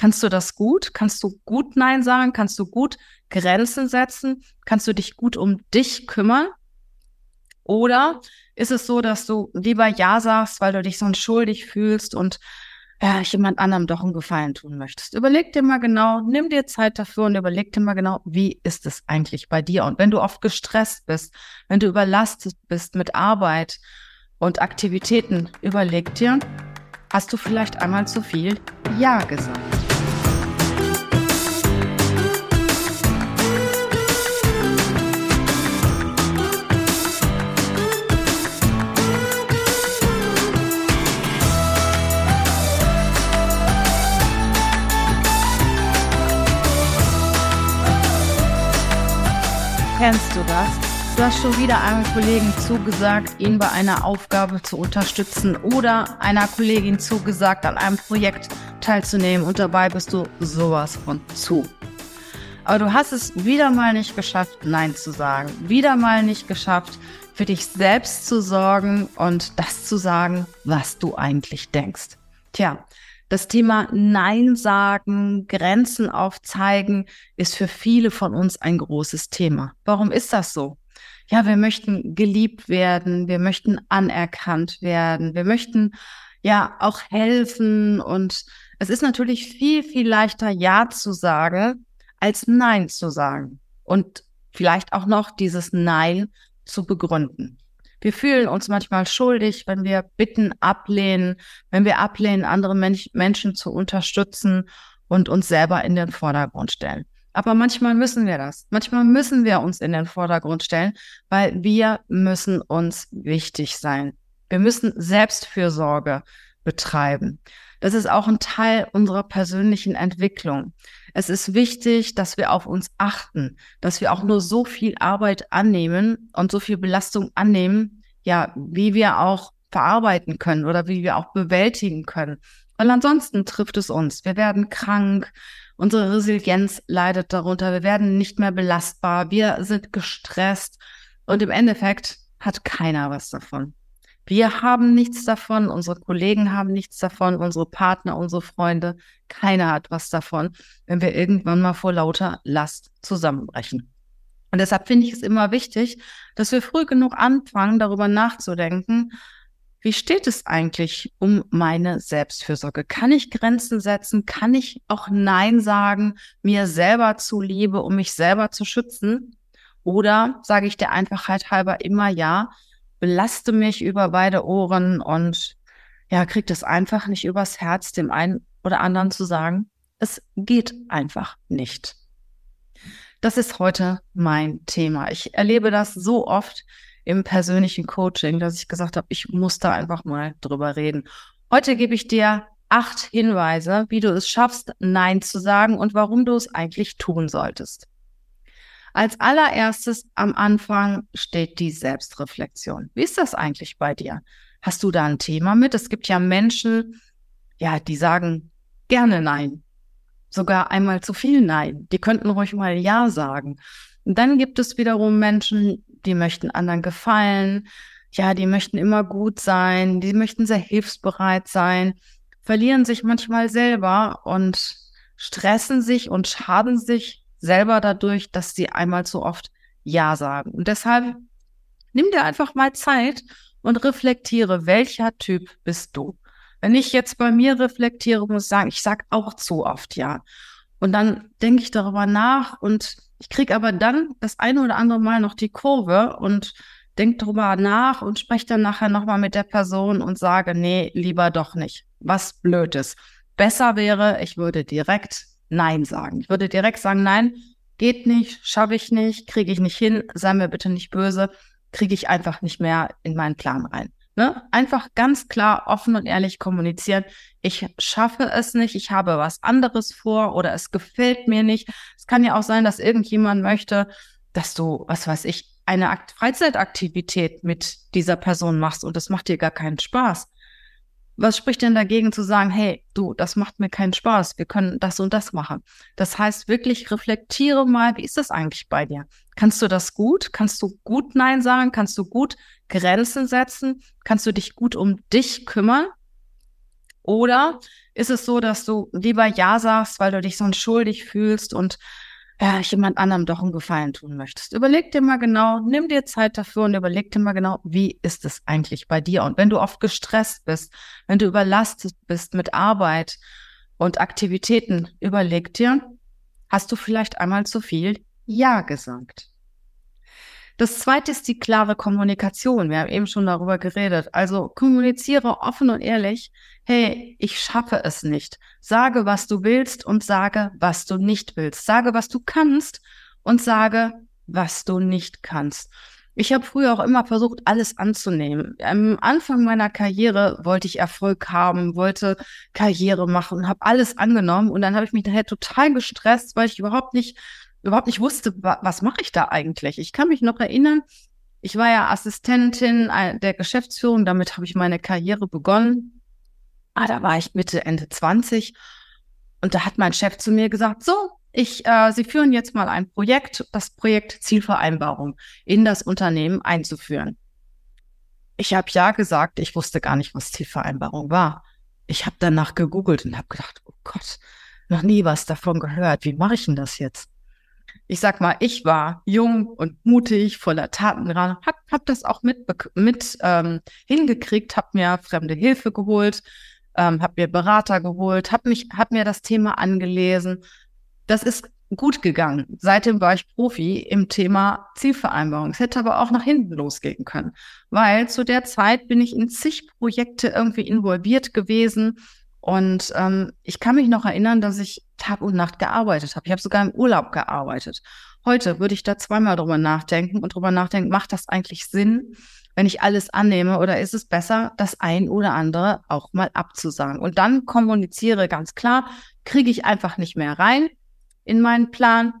Kannst du das gut? Kannst du gut Nein sagen? Kannst du gut Grenzen setzen? Kannst du dich gut um dich kümmern? Oder ist es so, dass du lieber Ja sagst, weil du dich sonst schuldig fühlst und ja, jemand anderem doch einen Gefallen tun möchtest? Überleg dir mal genau, nimm dir Zeit dafür und überleg dir mal genau, wie ist es eigentlich bei dir? Und wenn du oft gestresst bist, wenn du überlastet bist mit Arbeit und Aktivitäten, überleg dir, hast du vielleicht einmal zu viel Ja gesagt? Kennst du das? Du hast schon wieder einem Kollegen zugesagt, ihn bei einer Aufgabe zu unterstützen oder einer Kollegin zugesagt, an einem Projekt teilzunehmen und dabei bist du sowas von zu. Aber du hast es wieder mal nicht geschafft, Nein zu sagen. Wieder mal nicht geschafft, für dich selbst zu sorgen und das zu sagen, was du eigentlich denkst. Tja, das Thema Nein sagen, Grenzen aufzeigen, ist für viele von uns ein großes Thema. Warum ist das so? Ja, wir möchten geliebt werden, wir möchten anerkannt werden, wir möchten ja auch helfen und es ist natürlich viel, viel leichter Ja zu sagen, als Nein zu sagen und vielleicht auch noch dieses Nein zu begründen. Wir fühlen uns manchmal schuldig, wenn wir Bitten ablehnen, wenn wir ablehnen, andere Mensch Menschen zu unterstützen und uns selber in den Vordergrund stellen. Aber manchmal müssen wir das. Manchmal müssen wir uns in den Vordergrund stellen, weil wir müssen uns wichtig sein. Wir müssen Selbstfürsorge betreiben. Das ist auch ein Teil unserer persönlichen Entwicklung. Es ist wichtig, dass wir auf uns achten, dass wir auch nur so viel Arbeit annehmen und so viel Belastung annehmen, ja, wie wir auch verarbeiten können oder wie wir auch bewältigen können. Weil ansonsten trifft es uns. Wir werden krank, unsere Resilienz leidet darunter, wir werden nicht mehr belastbar, wir sind gestresst und im Endeffekt hat keiner was davon. Wir haben nichts davon, unsere Kollegen haben nichts davon, unsere Partner, unsere Freunde, keiner hat was davon, wenn wir irgendwann mal vor lauter Last zusammenbrechen. Und deshalb finde ich es immer wichtig, dass wir früh genug anfangen, darüber nachzudenken, wie steht es eigentlich um meine Selbstfürsorge? Kann ich Grenzen setzen? Kann ich auch Nein sagen, mir selber zuliebe, um mich selber zu schützen? Oder sage ich der Einfachheit halber immer Ja, belaste mich über beide Ohren und ja, kriegt es einfach nicht übers Herz, dem einen oder anderen zu sagen, es geht einfach nicht. Das ist heute mein Thema. Ich erlebe das so oft im persönlichen Coaching, dass ich gesagt habe, ich muss da einfach mal drüber reden. Heute gebe ich dir acht Hinweise, wie du es schaffst, Nein zu sagen und warum du es eigentlich tun solltest. Als allererstes am Anfang steht die Selbstreflexion. Wie ist das eigentlich bei dir? Hast du da ein Thema mit? Es gibt ja Menschen, ja, die sagen gerne Nein. Sogar einmal zu viel Nein. Die könnten ruhig mal Ja sagen. Und dann gibt es wiederum Menschen, die möchten anderen gefallen. Ja, die möchten immer gut sein. Die möchten sehr hilfsbereit sein, verlieren sich manchmal selber und stressen sich und schaden sich selber dadurch, dass sie einmal zu oft Ja sagen. Und deshalb nimm dir einfach mal Zeit und reflektiere, welcher Typ bist du? Wenn ich jetzt bei mir reflektiere, muss ich sagen, ich sage auch zu oft Ja. Und dann denke ich darüber nach und ich kriege aber dann das eine oder andere Mal noch die Kurve und denke darüber nach und spreche dann nachher nochmal mit der Person und sage, nee, lieber doch nicht. Was blöd ist. Besser wäre, ich würde direkt Nein sagen. Ich würde direkt sagen, nein, geht nicht, schaffe ich nicht, kriege ich nicht hin, sei mir bitte nicht böse, kriege ich einfach nicht mehr in meinen Plan rein. Ne? Einfach ganz klar, offen und ehrlich kommunizieren. Ich schaffe es nicht, ich habe was anderes vor oder es gefällt mir nicht. Es kann ja auch sein, dass irgendjemand möchte, dass du, was weiß ich, eine Akt Freizeitaktivität mit dieser Person machst und das macht dir gar keinen Spaß. Was spricht denn dagegen zu sagen, hey, du, das macht mir keinen Spaß, wir können das und das machen. Das heißt wirklich, reflektiere mal, wie ist das eigentlich bei dir? Kannst du das gut? Kannst du gut Nein sagen? Kannst du gut Grenzen setzen? Kannst du dich gut um dich kümmern? Oder Ist es so, dass du lieber Ja sagst, weil du dich sonst schuldig fühlst und äh, jemand anderem doch einen Gefallen tun möchtest? Überleg dir mal genau, nimm dir Zeit dafür und überleg dir mal genau, wie ist es eigentlich bei dir? Und wenn du oft gestresst bist, wenn du überlastet bist mit Arbeit und Aktivitäten, überleg dir, hast du vielleicht einmal zu viel Ja gesagt? Das zweite ist die klare Kommunikation. Wir haben eben schon darüber geredet. Also kommuniziere offen und ehrlich. Hey, ich schaffe es nicht. Sage, was du willst und sage, was du nicht willst. Sage, was du kannst und sage, was du nicht kannst. Ich habe früher auch immer versucht, alles anzunehmen. Am Anfang meiner Karriere wollte ich Erfolg haben, wollte Karriere machen, habe alles angenommen und dann habe ich mich daher total gestresst, weil ich überhaupt nicht überhaupt nicht wusste, was mache ich da eigentlich. Ich kann mich noch erinnern, ich war ja Assistentin der Geschäftsführung, damit habe ich meine Karriere begonnen. Ah, da war ich Mitte, Ende 20 und da hat mein Chef zu mir gesagt, so, ich, äh, Sie führen jetzt mal ein Projekt, das Projekt Zielvereinbarung in das Unternehmen einzuführen. Ich habe ja gesagt, ich wusste gar nicht, was Zielvereinbarung war. Ich habe danach gegoogelt und habe gedacht, oh Gott, noch nie was davon gehört. Wie mache ich denn das jetzt? Ich sag mal, ich war jung und mutig, voller Tatendrang, hab, hab das auch mit, mit ähm, hingekriegt, hab mir fremde Hilfe geholt, ähm, hab mir Berater geholt, hab mich, hab mir das Thema angelesen. Das ist gut gegangen. Seitdem war ich Profi im Thema Zielvereinbarung. Es hätte aber auch nach hinten losgehen können, weil zu der Zeit bin ich in zig Projekte irgendwie involviert gewesen und ähm, ich kann mich noch erinnern, dass ich Tag und Nacht gearbeitet habe. Ich habe sogar im Urlaub gearbeitet. Heute würde ich da zweimal drüber nachdenken und drüber nachdenken, macht das eigentlich Sinn, wenn ich alles annehme oder ist es besser, das ein oder andere auch mal abzusagen? Und dann kommuniziere ganz klar, kriege ich einfach nicht mehr rein in meinen Plan,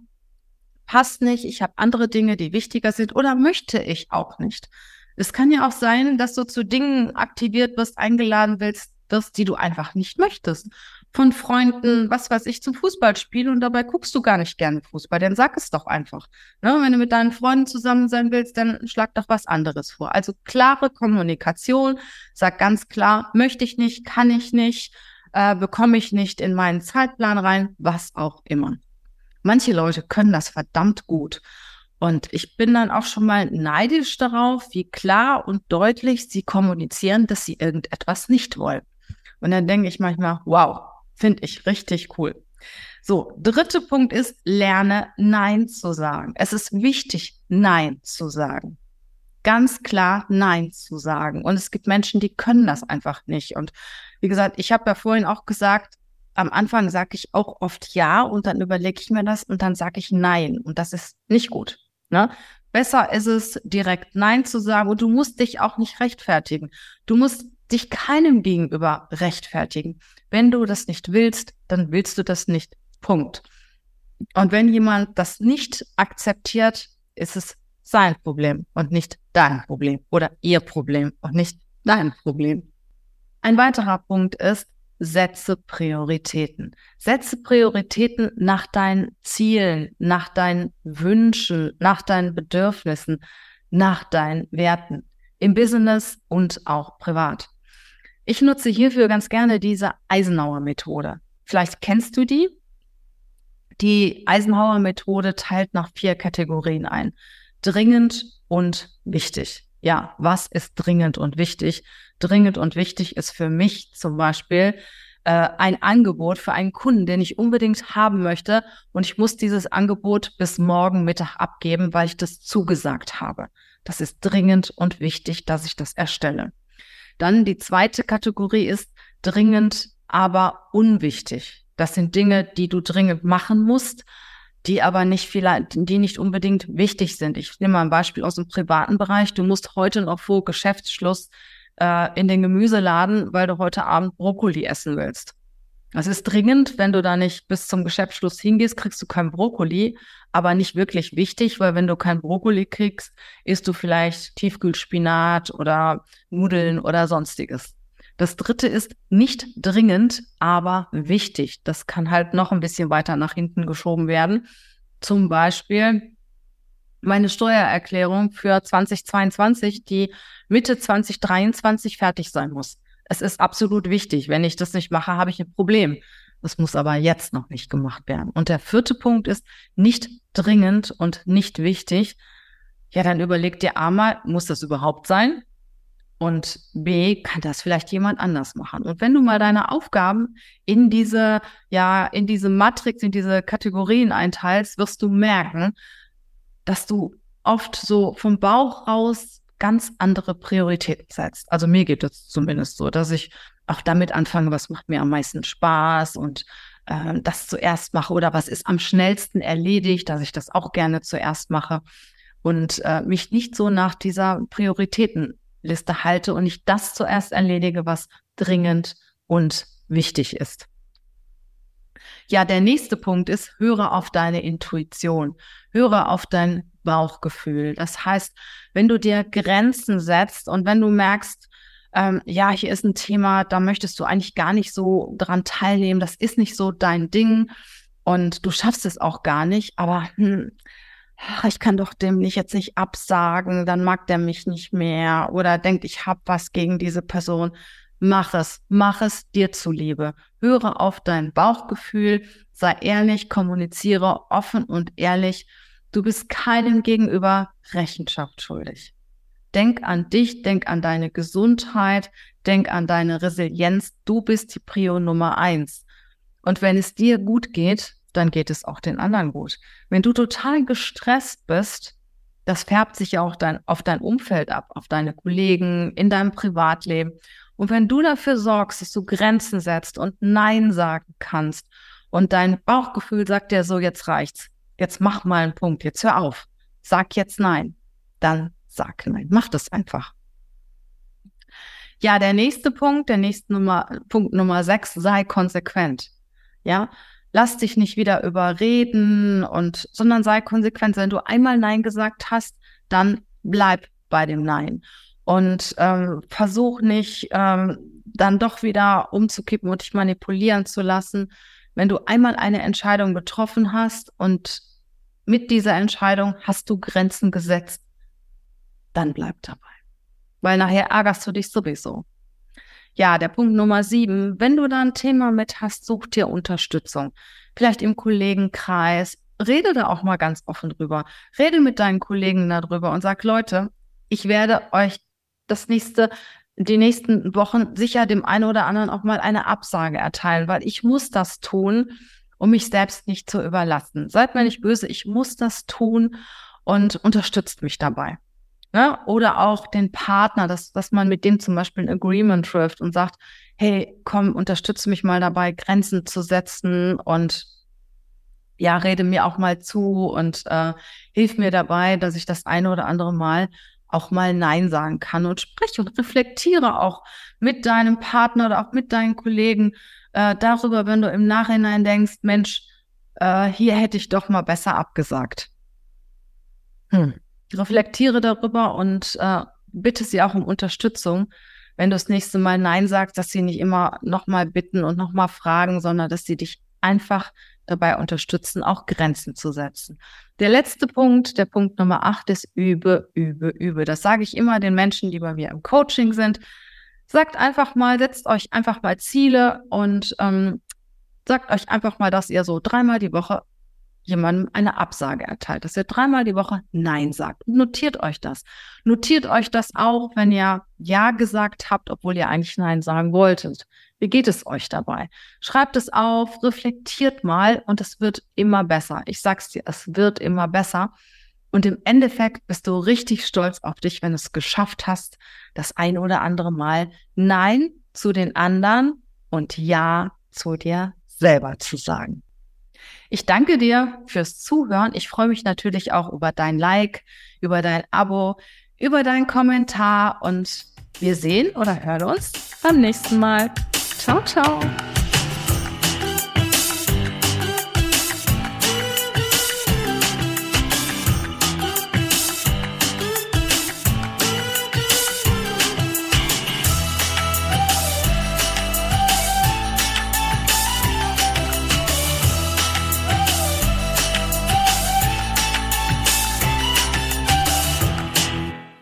passt nicht, ich habe andere Dinge, die wichtiger sind oder möchte ich auch nicht. Es kann ja auch sein, dass du zu Dingen aktiviert wirst, eingeladen willst, wirst, die du einfach nicht möchtest. Von Freunden, was weiß ich, zum Fußballspiel und dabei guckst du gar nicht gerne Fußball, dann sag es doch einfach. Ne? Wenn du mit deinen Freunden zusammen sein willst, dann schlag doch was anderes vor. Also klare Kommunikation, sag ganz klar, möchte ich nicht, kann ich nicht, äh, bekomme ich nicht in meinen Zeitplan rein, was auch immer. Manche Leute können das verdammt gut. Und ich bin dann auch schon mal neidisch darauf, wie klar und deutlich sie kommunizieren, dass sie irgendetwas nicht wollen. Und dann denke ich manchmal, wow, finde ich richtig cool. So, dritte Punkt ist, lerne Nein zu sagen. Es ist wichtig, Nein zu sagen. Ganz klar Nein zu sagen. Und es gibt Menschen, die können das einfach nicht. Und wie gesagt, ich habe ja vorhin auch gesagt, am Anfang sage ich auch oft Ja und dann überlege ich mir das und dann sage ich Nein. Und das ist nicht gut. Ne? Besser ist es, direkt Nein zu sagen und du musst dich auch nicht rechtfertigen. Du musst dich keinem gegenüber rechtfertigen. Wenn du das nicht willst, dann willst du das nicht. Punkt. Und wenn jemand das nicht akzeptiert, ist es sein Problem und nicht dein Problem oder ihr Problem und nicht dein Problem. Ein weiterer Punkt ist, setze Prioritäten. Setze Prioritäten nach deinen Zielen, nach deinen Wünschen, nach deinen Bedürfnissen, nach deinen Werten im Business und auch privat. Ich nutze hierfür ganz gerne diese Eisenhower-Methode. Vielleicht kennst du die. Die Eisenhower-Methode teilt nach vier Kategorien ein. Dringend und wichtig. Ja, was ist dringend und wichtig? Dringend und wichtig ist für mich zum Beispiel äh, ein Angebot für einen Kunden, den ich unbedingt haben möchte und ich muss dieses Angebot bis morgen Mittag abgeben, weil ich das zugesagt habe. Das ist dringend und wichtig, dass ich das erstelle. Dann die zweite Kategorie ist dringend, aber unwichtig. Das sind Dinge, die du dringend machen musst, die aber nicht vielleicht, die nicht unbedingt wichtig sind. Ich nehme mal ein Beispiel aus dem privaten Bereich. Du musst heute noch vor Geschäftsschluss äh, in den Gemüseladen, weil du heute Abend Brokkoli essen willst. Das ist dringend, wenn du da nicht bis zum Geschäftsschluss hingehst, kriegst du kein Brokkoli, aber nicht wirklich wichtig, weil wenn du kein Brokkoli kriegst, isst du vielleicht Tiefkühlspinat oder Nudeln oder sonstiges. Das dritte ist nicht dringend, aber wichtig. Das kann halt noch ein bisschen weiter nach hinten geschoben werden. Zum Beispiel meine Steuererklärung für 2022, die Mitte 2023 fertig sein muss. Es ist absolut wichtig. Wenn ich das nicht mache, habe ich ein Problem. Das muss aber jetzt noch nicht gemacht werden. Und der vierte Punkt ist nicht dringend und nicht wichtig. Ja, dann überleg dir einmal, muss das überhaupt sein? Und B, kann das vielleicht jemand anders machen? Und wenn du mal deine Aufgaben in diese, ja, in diese Matrix, in diese Kategorien einteilst, wirst du merken, dass du oft so vom Bauch raus ganz andere Prioritäten setzt. Also mir geht es zumindest so, dass ich auch damit anfange, was macht mir am meisten Spaß und äh, das zuerst mache oder was ist am schnellsten erledigt, dass ich das auch gerne zuerst mache und äh, mich nicht so nach dieser Prioritätenliste halte und nicht das zuerst erledige, was dringend und wichtig ist. Ja, der nächste Punkt ist, höre auf deine Intuition, höre auf dein Bauchgefühl. Das heißt, wenn du dir Grenzen setzt und wenn du merkst, ähm, ja, hier ist ein Thema, da möchtest du eigentlich gar nicht so dran teilnehmen, das ist nicht so dein Ding und du schaffst es auch gar nicht, aber hm, ich kann doch dem nicht jetzt nicht absagen, dann mag der mich nicht mehr oder denkt, ich habe was gegen diese Person. Mach es, mach es dir zuliebe. Höre auf dein Bauchgefühl, sei ehrlich, kommuniziere offen und ehrlich. Du bist keinem gegenüber Rechenschaft schuldig. Denk an dich, denk an deine Gesundheit, denk an deine Resilienz. Du bist die Prio Nummer eins. Und wenn es dir gut geht, dann geht es auch den anderen gut. Wenn du total gestresst bist, das färbt sich ja auch dein, auf dein Umfeld ab, auf deine Kollegen, in deinem Privatleben. Und wenn du dafür sorgst, dass du Grenzen setzt und Nein sagen kannst und dein Bauchgefühl sagt dir so, jetzt reicht's, jetzt mach mal einen Punkt, jetzt hör auf, sag jetzt Nein, dann sag Nein, mach das einfach. Ja, der nächste Punkt, der nächste Nummer, Punkt Nummer sechs, sei konsequent. Ja, lass dich nicht wieder überreden und, sondern sei konsequent. Wenn du einmal Nein gesagt hast, dann bleib bei dem Nein. Und ähm, versuch nicht, ähm, dann doch wieder umzukippen und dich manipulieren zu lassen. Wenn du einmal eine Entscheidung getroffen hast und mit dieser Entscheidung hast du Grenzen gesetzt, dann bleib dabei. Weil nachher ärgerst du dich sowieso. Ja, der Punkt Nummer sieben. Wenn du da ein Thema mit hast, such dir Unterstützung. Vielleicht im Kollegenkreis. Rede da auch mal ganz offen drüber. Rede mit deinen Kollegen darüber und sag, Leute, ich werde euch das nächste, die nächsten Wochen sicher dem einen oder anderen auch mal eine Absage erteilen, weil ich muss das tun, um mich selbst nicht zu überlassen. Seid mir nicht böse, ich muss das tun und unterstützt mich dabei. Ne? Oder auch den Partner, dass, dass man mit dem zum Beispiel ein Agreement trifft und sagt, hey, komm, unterstütze mich mal dabei, Grenzen zu setzen und ja, rede mir auch mal zu und äh, hilf mir dabei, dass ich das eine oder andere Mal auch mal Nein sagen kann und spreche und reflektiere auch mit deinem Partner oder auch mit deinen Kollegen äh, darüber, wenn du im Nachhinein denkst, Mensch, äh, hier hätte ich doch mal besser abgesagt. Hm reflektiere darüber und äh, bitte sie auch um Unterstützung, wenn du das nächste Mal Nein sagst, dass sie nicht immer nochmal bitten und nochmal fragen, sondern dass sie dich einfach dabei unterstützen, auch Grenzen zu setzen. Der letzte Punkt, der Punkt Nummer acht ist übe, übe, übe. Das sage ich immer den Menschen, die bei mir im Coaching sind. Sagt einfach mal, setzt euch einfach mal Ziele und ähm, sagt euch einfach mal, dass ihr so dreimal die Woche jemandem eine Absage erteilt, dass ihr dreimal die Woche Nein sagt. Notiert euch das. Notiert euch das auch, wenn ihr Ja gesagt habt, obwohl ihr eigentlich Nein sagen wolltet. Wie geht es euch dabei? Schreibt es auf, reflektiert mal und es wird immer besser. Ich sag's dir, es wird immer besser. Und im Endeffekt bist du richtig stolz auf dich, wenn du es geschafft hast, das ein oder andere Mal Nein zu den anderen und Ja zu dir selber zu sagen. Ich danke dir fürs Zuhören. Ich freue mich natürlich auch über dein Like, über dein Abo, über deinen Kommentar und wir sehen oder hören uns beim nächsten Mal. Ciao, ciao.